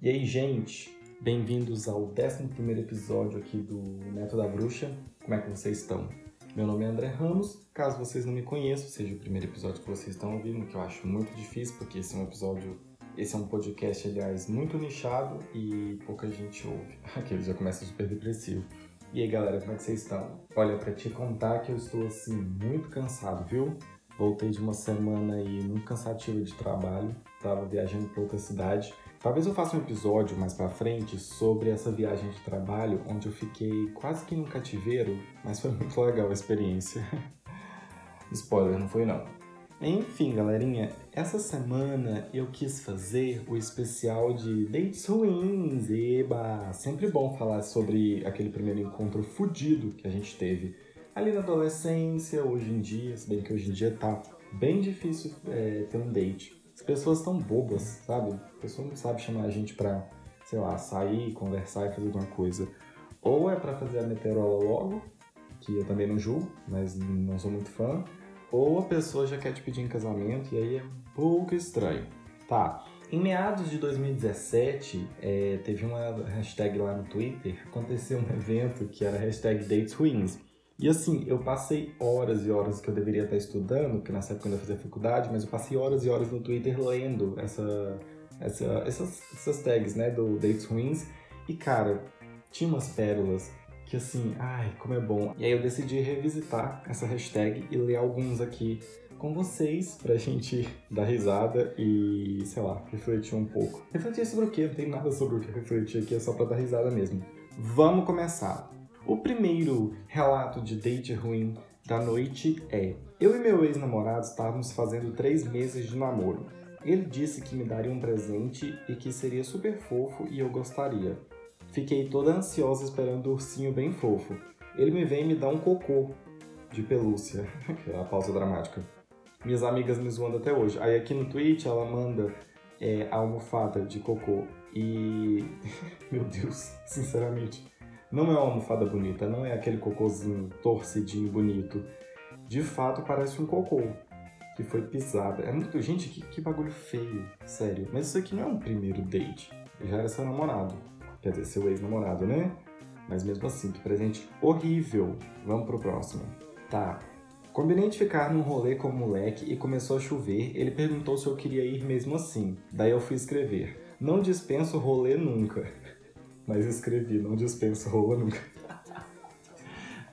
E aí, gente, bem-vindos ao 11 episódio aqui do Neto da Bruxa. Como é que vocês estão? Meu nome é André Ramos. Caso vocês não me conheçam, seja o primeiro episódio que vocês estão ouvindo, que eu acho muito difícil, porque esse é um episódio. Esse é um podcast, aliás, muito nichado e pouca gente ouve. Aqui ele já começa super depressivo. E aí, galera, como é que vocês estão? Olha, pra te contar que eu estou, assim, muito cansado, viu? Voltei de uma semana aí muito cansativa de trabalho, tava viajando para outra cidade. Talvez eu faça um episódio mais para frente sobre essa viagem de trabalho, onde eu fiquei quase que num cativeiro, mas foi muito legal a experiência. Spoiler, não foi não. Enfim, galerinha, essa semana eu quis fazer o especial de dates ruins. Eba! Sempre bom falar sobre aquele primeiro encontro fudido que a gente teve ali na adolescência, hoje em dia, se bem que hoje em dia tá bem difícil é, ter um date. As pessoas estão bobas, sabe? A pessoa não sabe chamar a gente pra, sei lá, sair, conversar e fazer alguma coisa. Ou é para fazer a meteorola logo, que eu também não julgo, mas não sou muito fã ou a pessoa já quer te pedir em casamento e aí é um pouco estranho. Tá. Em meados de 2017, é, teve uma hashtag lá no Twitter, aconteceu um evento que era hashtag Dates Ruins. E assim, eu passei horas e horas que eu deveria estar estudando, porque nessa época eu ainda fazia faculdade, mas eu passei horas e horas no Twitter lendo essa, essa, essas, essas tags, né, do Dates Ruins. E cara, tinha umas pérolas que assim, ai, como é bom. E aí eu decidi revisitar essa hashtag e ler alguns aqui com vocês pra gente dar risada e, sei lá, refletir um pouco. Refletir sobre o quê? Não tem nada sobre o que refletir aqui, é só pra dar risada mesmo. Vamos começar. O primeiro relato de date ruim da noite é: Eu e meu ex-namorado estávamos fazendo três meses de namoro. Ele disse que me daria um presente e que seria super fofo e eu gostaria. Fiquei toda ansiosa esperando o ursinho bem fofo. Ele me vem e me dá um cocô de pelúcia. é a pausa dramática. Minhas amigas me zoando até hoje. Aí aqui no tweet ela manda é, a almofada de cocô. E. Meu Deus, sinceramente. Não é uma almofada bonita, não é aquele cocôzinho torcidinho bonito. De fato parece um cocô que foi pisada. É muito. Gente, que, que bagulho feio, sério. Mas isso aqui não é um primeiro date. Já era seu namorado quer dizer, seu ex-namorado, né? Mas mesmo assim, que presente horrível. Vamos pro próximo. Tá. Combinei de ficar num rolê com o moleque e começou a chover. Ele perguntou se eu queria ir mesmo assim. Daí eu fui escrever. Não dispenso rolê nunca. Mas escrevi, não dispenso rolê nunca.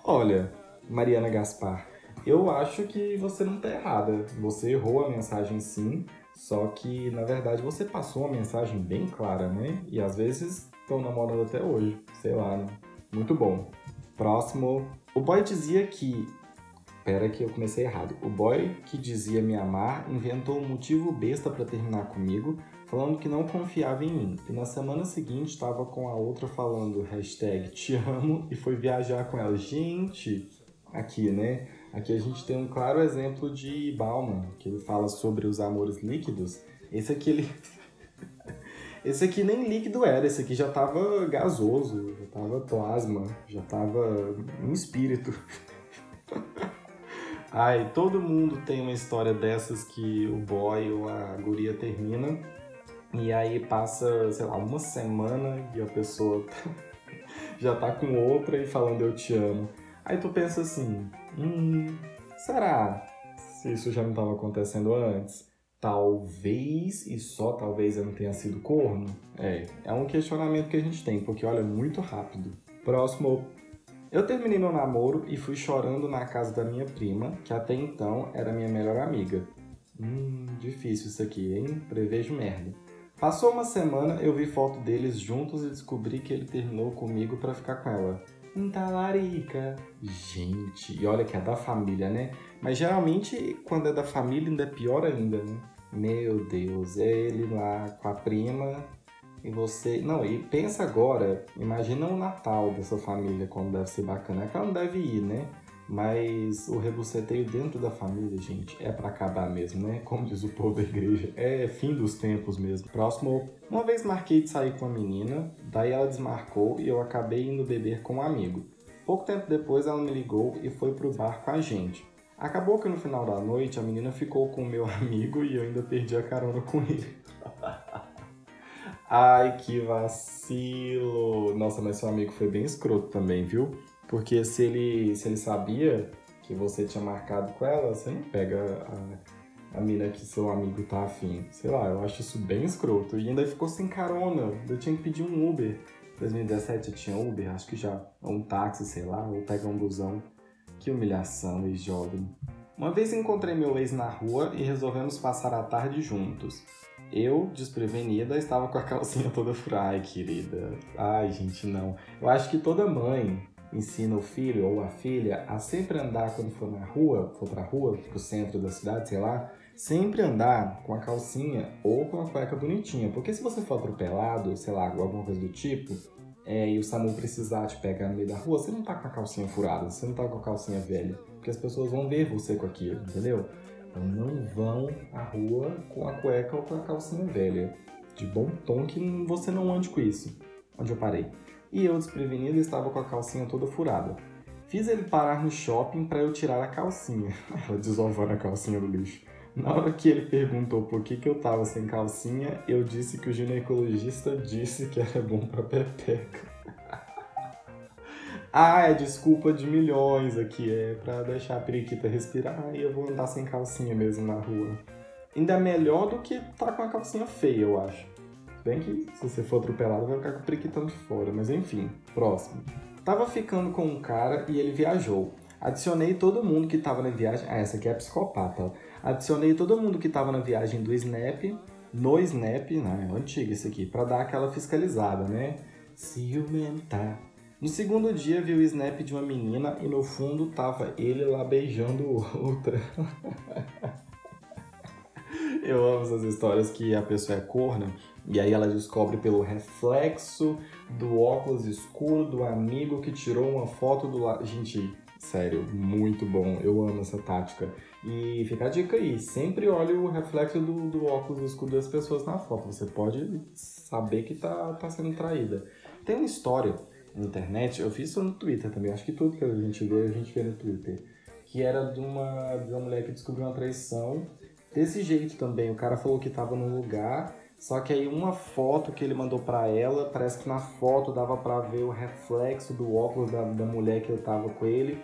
Olha, Mariana Gaspar, eu acho que você não tá errada. Você errou a mensagem sim, só que na verdade você passou uma mensagem bem clara, né? E às vezes estão namorando até hoje. Sei lá, né? Muito bom. Próximo. O boy dizia que. Pera que eu comecei errado. O boy que dizia me amar inventou um motivo besta para terminar comigo, falando que não confiava em mim. E na semana seguinte estava com a outra falando hashtag te amo e foi viajar com ela. Gente, aqui, né? Aqui a gente tem um claro exemplo de Bauman, que ele fala sobre os amores líquidos. Esse aqui ele esse aqui nem líquido era, esse aqui já tava gasoso, já tava plasma, já tava um espírito. Ai, todo mundo tem uma história dessas que o boy ou a guria termina e aí passa, sei lá, uma semana e a pessoa já tá com outra e falando eu te amo. Aí tu pensa assim, hum, será se isso já não estava acontecendo antes? talvez e só talvez eu não tenha sido corno? É, é um questionamento que a gente tem, porque olha, muito rápido. Próximo. Eu terminei meu namoro e fui chorando na casa da minha prima, que até então era minha melhor amiga. Hum, difícil isso aqui, hein? Prevejo merda. Passou uma semana, eu vi foto deles juntos e descobri que ele terminou comigo para ficar com ela. Talarica. Gente, e olha que é da família, né? Mas geralmente quando é da família ainda é pior ainda, né? Meu Deus, é ele lá com a prima e você. Não, e pensa agora, imagina o Natal dessa família, como deve ser bacana. É que ela não deve ir, né? Mas o rebuceteio dentro da família, gente, é para acabar mesmo, né? Como diz o povo da igreja, é fim dos tempos mesmo. Próximo, uma vez marquei de sair com a menina, daí ela desmarcou e eu acabei indo beber com um amigo. Pouco tempo depois ela me ligou e foi pro bar com a gente. Acabou que no final da noite a menina ficou com o meu amigo e eu ainda perdi a carona com ele. Ai, que vacilo! Nossa, mas seu amigo foi bem escroto também, viu? Porque se ele, se ele sabia que você tinha marcado com ela, você não pega a, a mina que seu amigo tá afim. Sei lá, eu acho isso bem escroto. E ainda ficou sem carona. Eu tinha que pedir um Uber. 2017 eu tinha Uber, acho que já. Um táxi, sei lá, ou pegar um busão. Que humilhação, ex-jovem. Uma vez encontrei meu ex na rua e resolvemos passar a tarde juntos. Eu, desprevenida, estava com a calcinha toda furada. Ai, querida. Ai, gente, não. Eu acho que toda mãe ensina o filho ou a filha a sempre andar quando for na rua, for pra rua, pro centro da cidade, sei lá, sempre andar com a calcinha ou com a cueca bonitinha. Porque se você for atropelado, sei lá, alguma coisa do tipo, é, e o SAMU precisar te pegar no meio da rua, você não tá com a calcinha furada, você não tá com a calcinha velha. Porque as pessoas vão ver você com aquilo, entendeu? Então não vão à rua com a cueca ou com a calcinha velha. De bom tom que você não ande com isso. Onde eu parei? E eu, desprevenido, estava com a calcinha toda furada. Fiz ele parar no shopping para eu tirar a calcinha. Ela desovando a calcinha do lixo. Na hora que ele perguntou por que, que eu tava sem calcinha, eu disse que o ginecologista disse que era bom pra pepeca. ah, é desculpa de milhões aqui, é pra deixar a periquita respirar e eu vou andar sem calcinha mesmo na rua. Ainda melhor do que tá com a calcinha feia, eu acho. Bem que se você for atropelado vai ficar com o priquitão de fora, mas enfim, próximo. Tava ficando com um cara e ele viajou. Adicionei todo mundo que tava na viagem. Ah, essa aqui é psicopata. Adicionei todo mundo que tava na viagem do Snap, no Snap, né? É antigo isso aqui, para dar aquela fiscalizada, né? Ciumentar. No segundo dia vi o snap de uma menina e no fundo tava ele lá beijando outra. Eu amo essas histórias que a pessoa é corna e aí ela descobre pelo reflexo do óculos escuro do amigo que tirou uma foto do lado. Gente, sério, muito bom. Eu amo essa tática. E fica a dica aí, sempre olhe o reflexo do, do óculos escuro das pessoas na foto. Você pode saber que tá, tá sendo traída. Tem uma história na internet, eu fiz isso no Twitter também, acho que tudo que a gente vê, a gente vê no Twitter. Que era de uma, de uma mulher que descobriu uma traição. Desse jeito também, o cara falou que tava num lugar só que aí uma foto que ele mandou para ela, parece que na foto dava para ver o reflexo do óculos da, da mulher que eu tava com ele.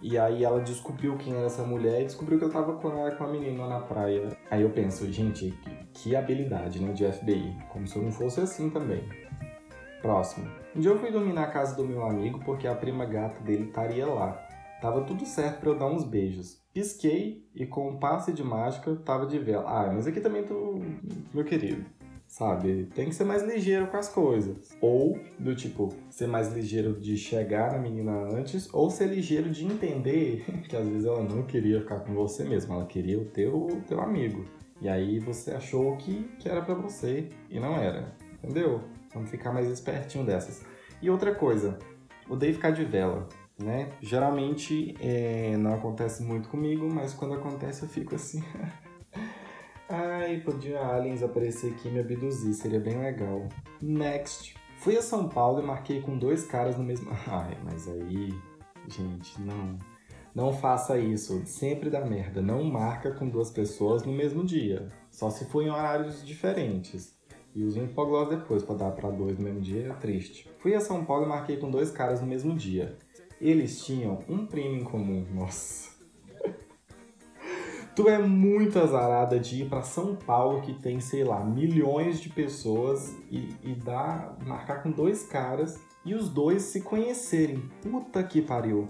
E aí ela descobriu quem era essa mulher e descobriu que eu tava com a, com a menina na praia. Aí eu penso, gente, que, que habilidade, né, de FBI. Como se eu não fosse assim também. Próximo. Um dia eu fui dormir na casa do meu amigo porque a prima gata dele estaria lá. Tava tudo certo para eu dar uns beijos. Pisquei e com um passe de mágica tava de vela. Ah, mas aqui também tô. Meu querido. Sabe? Tem que ser mais ligeiro com as coisas. Ou, do tipo, ser mais ligeiro de chegar na menina antes, ou ser ligeiro de entender que às vezes ela não queria ficar com você mesmo, ela queria o teu, teu amigo. E aí você achou que, que era para você e não era. Entendeu? Vamos ficar mais espertinho dessas. E outra coisa, odeio ficar de vela né? Geralmente é, não acontece muito comigo, mas quando acontece eu fico assim. Ai, podia aliens aparecer aqui e me abduzir, seria bem legal. Next. Fui a São Paulo e marquei com dois caras no mesmo. Ai, mas aí. Gente, não. Não faça isso. Sempre dá merda. Não marca com duas pessoas no mesmo dia. Só se for em horários diferentes. E usa um hipoglós depois para dar para dois no mesmo dia é triste. Fui a São Paulo e marquei com dois caras no mesmo dia. Eles tinham um primo em comum. Nossa. tu é muito azarada de ir para São Paulo, que tem, sei lá, milhões de pessoas, e, e dar, marcar com dois caras e os dois se conhecerem. Puta que pariu.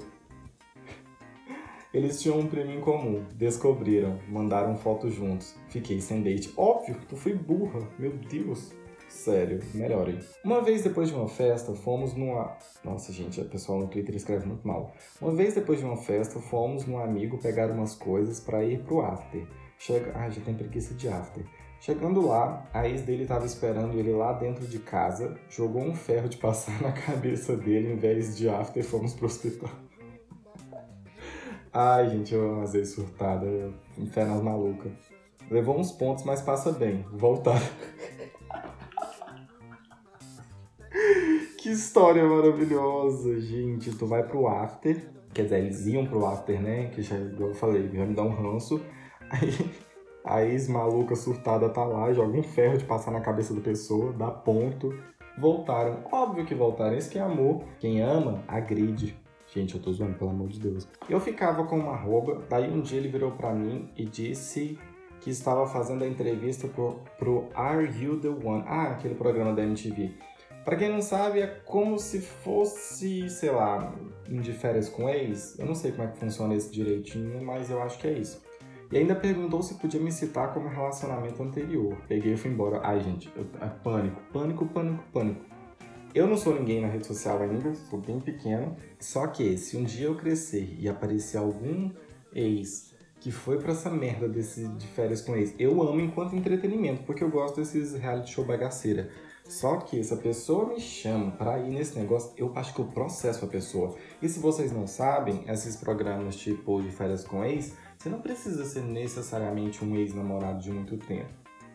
Eles tinham um primo em comum, descobriram, mandaram foto juntos. Fiquei sem date. Óbvio, tu foi burra, meu Deus. Sério, melhorem. Uma vez depois de uma festa, fomos numa. Nossa, gente, o pessoal no Twitter escreve muito mal. Uma vez depois de uma festa, fomos num amigo pegar umas coisas para ir pro after. Chega... Ah, já tem preguiça de after. Chegando lá, a ex dele estava esperando ele lá dentro de casa, jogou um ferro de passar na cabeça dele, em vez de after, fomos pro hospital. Ai, gente, eu amo às vezes surtada, nas malucas. Levou uns pontos, mas passa bem. Voltar. Que história maravilhosa, gente. Tu vai pro after. Quer dizer, eles iam pro after, né? Que já, eu falei, já me dá um ranço. Aí, A ex-maluca surtada tá lá, joga um ferro de passar na cabeça da pessoa, dá ponto. Voltaram. Óbvio que voltaram. Isso que é amor. Quem ama, agride. Gente, eu tô zoando, pelo amor de Deus. Eu ficava com uma roupa, daí um dia ele virou para mim e disse que estava fazendo a entrevista pro, pro Are You The One? Ah, aquele programa da MTV. Para quem não sabe, é como se fosse, sei lá, de férias com ex. Eu não sei como é que funciona esse direitinho, mas eu acho que é isso. E ainda perguntou se podia me citar como relacionamento anterior. Peguei e fui embora. Ai, gente, eu, é pânico, pânico, pânico, pânico. Eu não sou ninguém na rede social ainda, sou bem pequeno. Só que se um dia eu crescer e aparecer algum ex que foi para essa merda desse de férias com ex, eu amo enquanto entretenimento, porque eu gosto desses reality show bagaceira. Só que se a pessoa me chama para ir nesse negócio, eu acho que eu processo a pessoa. E se vocês não sabem, esses programas tipo de férias com ex, você não precisa ser necessariamente um ex-namorado de muito tempo.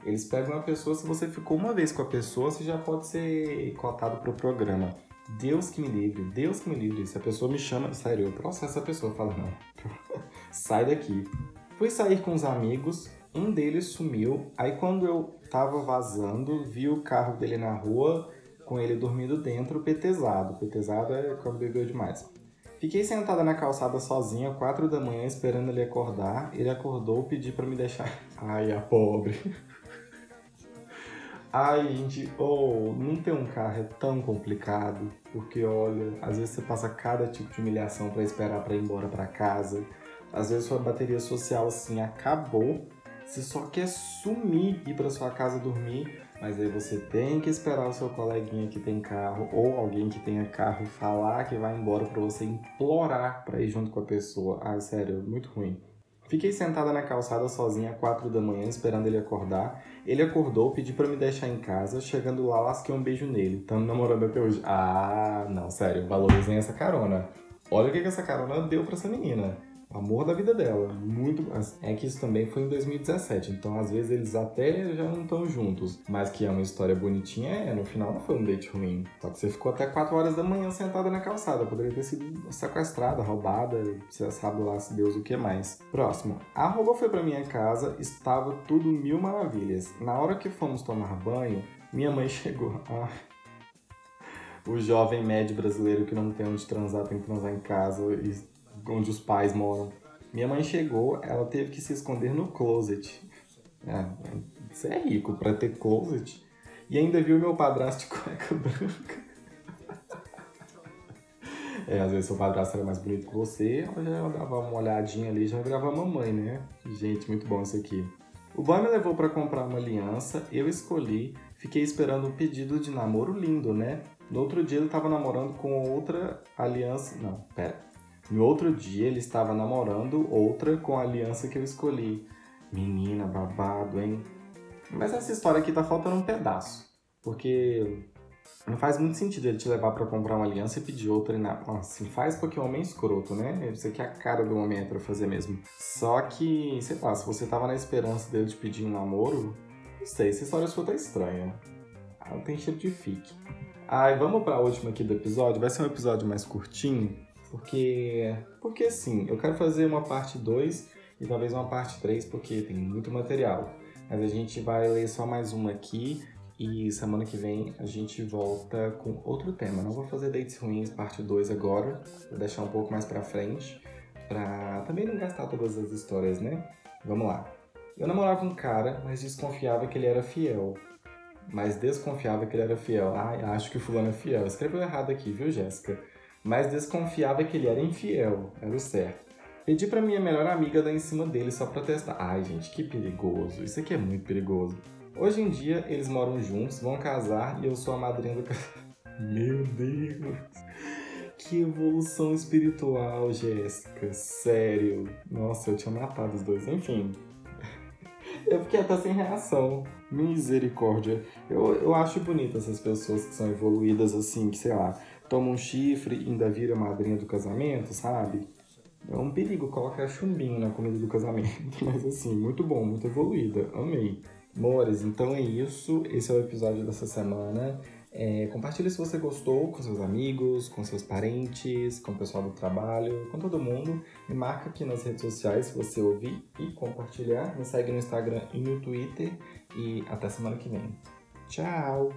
Eles pegam a pessoa, se você ficou uma vez com a pessoa, você já pode ser cotado pro programa. Deus que me livre, Deus que me livre. Se a pessoa me chama, sério, eu processo a pessoa, falo, não, sai daqui. Fui sair com os amigos, um deles sumiu, aí quando eu tava vazando, vi o carro dele na rua, com ele dormindo dentro, petezado. Petezado é quando bebeu demais. Fiquei sentada na calçada sozinha, quatro da manhã, esperando ele acordar. Ele acordou, pediu para me deixar. Ai, a pobre. Ai, gente, oh, não ter um carro é tão complicado, porque olha, às vezes você passa cada tipo de humilhação para esperar para ir embora para casa. Às vezes sua bateria social assim acabou, você só quer sumir ir para sua casa dormir, mas aí você tem que esperar o seu coleguinha que tem carro ou alguém que tenha carro falar que vai embora para você implorar para ir junto com a pessoa. Ah, sério, muito ruim. Fiquei sentada na calçada sozinha às quatro da manhã esperando ele acordar. Ele acordou, pediu para me deixar em casa. Chegando lá, lasquei um beijo nele. Estamos namorando até hoje. Ah, não, sério, valorizem essa carona. Olha o que, que essa carona deu para essa menina amor da vida dela. Muito. É que isso também foi em 2017, então às vezes eles até já não estão juntos. Mas que é uma história bonitinha, é. No final não foi um date ruim. Só que você ficou até 4 horas da manhã sentada na calçada. Poderia ter sido sequestrada, roubada, você sabe lá se Deus o que mais. Próximo. A roupa foi para minha casa, estava tudo mil maravilhas. Na hora que fomos tomar banho, minha mãe chegou. Ah, o jovem médio brasileiro que não tem onde transar, tem que transar em casa e onde os pais moram. Minha mãe chegou, ela teve que se esconder no closet. É, você é rico para ter closet. E ainda viu meu padrasto de cueca branca. É, às vezes seu padrasto era mais bonito que você, ela já dava uma olhadinha ali, já virava mamãe, né? Gente, muito bom isso aqui. O boy me levou para comprar uma aliança, eu escolhi, fiquei esperando um pedido de namoro lindo, né? No outro dia ele estava namorando com outra aliança. Não, pera. No outro dia ele estava namorando outra com a aliança que eu escolhi. Menina, babado, hein? Mas essa história aqui tá faltando um pedaço. Porque não faz muito sentido ele te levar para comprar uma aliança e pedir outra. Na... Assim, faz porque o homem é escroto, né? Isso aqui é a cara do homem hétero fazer mesmo. Só que, sei lá, se você tava na esperança dele te pedir um namoro, não sei, essa história sua tá estranha. Ah, tem cheiro de fique. Ai, vamos pra última aqui do episódio. Vai ser um episódio mais curtinho. Porque, porque sim, eu quero fazer uma parte 2 e talvez uma parte 3, porque tem muito material. Mas a gente vai ler só mais uma aqui e semana que vem a gente volta com outro tema. Não vou fazer dates ruins parte 2 agora, vou deixar um pouco mais pra frente, pra também não gastar todas as histórias, né? Vamos lá. Eu namorava um cara, mas desconfiava que ele era fiel. Mas desconfiava que ele era fiel. Ai, acho que o fulano é fiel. Escreveu errado aqui, viu, Jéssica? Mas desconfiava que ele era infiel, era o certo. Pedi para minha melhor amiga dar em cima dele só pra testar. Ai, gente, que perigoso. Isso aqui é muito perigoso. Hoje em dia, eles moram juntos, vão casar e eu sou a madrinha do. Meu Deus! Que evolução espiritual, Jéssica. Sério. Nossa, eu tinha matado os dois. Enfim. Eu fiquei até sem reação. Misericórdia. Eu, eu acho bonito essas pessoas que são evoluídas assim, que sei lá toma um chifre e ainda vira madrinha do casamento, sabe? É um perigo colocar chumbinho na comida do casamento, mas assim, muito bom, muito evoluída, amei. Mores, então é isso, esse é o episódio dessa semana. É, compartilhe se você gostou com seus amigos, com seus parentes, com o pessoal do trabalho, com todo mundo. Me marca aqui nas redes sociais se você ouvir e compartilhar. Me segue no Instagram e no Twitter. E até semana que vem. Tchau!